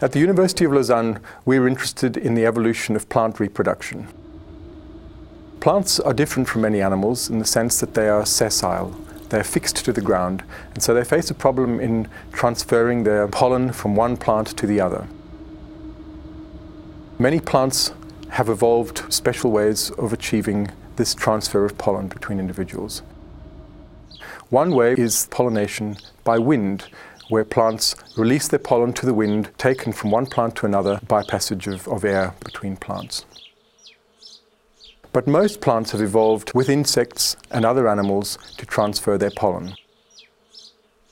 At the University of Lausanne, we're interested in the evolution of plant reproduction. Plants are different from many animals in the sense that they are sessile. They're fixed to the ground, and so they face a problem in transferring their pollen from one plant to the other. Many plants have evolved special ways of achieving this transfer of pollen between individuals. One way is pollination by wind, where plants release their pollen to the wind, taken from one plant to another by passage of, of air between plants. But most plants have evolved with insects and other animals to transfer their pollen.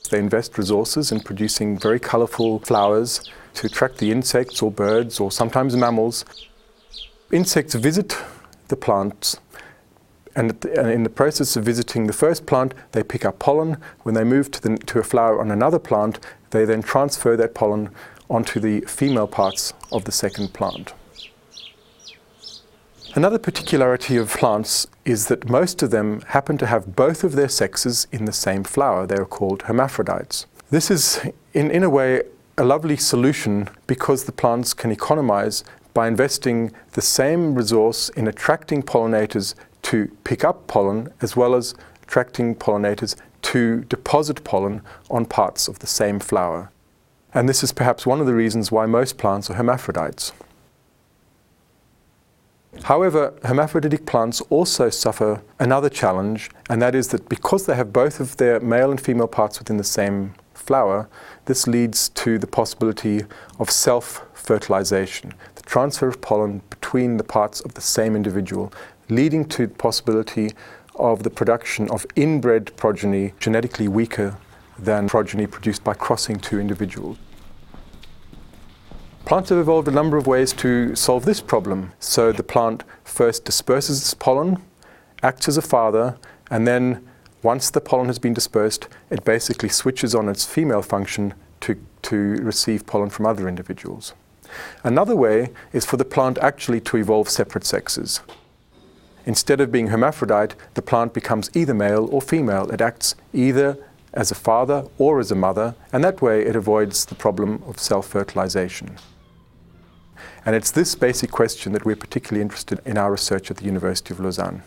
They invest resources in producing very colourful flowers to attract the insects or birds or sometimes mammals. Insects visit the plants and uh, in the process of visiting the first plant, they pick up pollen. When they move to, the, to a flower on another plant, they then transfer that pollen onto the female parts of the second plant. Another particularity of plants is that most of them happen to have both of their sexes in the same flower. They are called hermaphrodites. This is, in, in a way, a lovely solution because the plants can economize by investing the same resource in attracting pollinators to pick up pollen as well as attracting pollinators to deposit pollen on parts of the same flower. And this is perhaps one of the reasons why most plants are hermaphrodites. However, hermaphroditic plants also suffer another challenge, and that is that because they have both of their male and female parts within the same flower, this leads to the possibility of self-fertilization, the transfer of pollen between the parts of the same individual, leading to the possibility of the production of inbred progeny genetically weaker than progeny produced by crossing two individuals. Plants have evolved a number of ways to solve this problem. So the plant first disperses its pollen, acts as a father, and then once the pollen has been dispersed, it basically switches on its female function to, to receive pollen from other individuals. Another way is for the plant actually to evolve separate sexes. Instead of being hermaphrodite, the plant becomes either male or female. It acts either as a father or as a mother, and that way it avoids the problem of self-fertilization. And it's this basic question that we're particularly interested in our research at the University of Lausanne.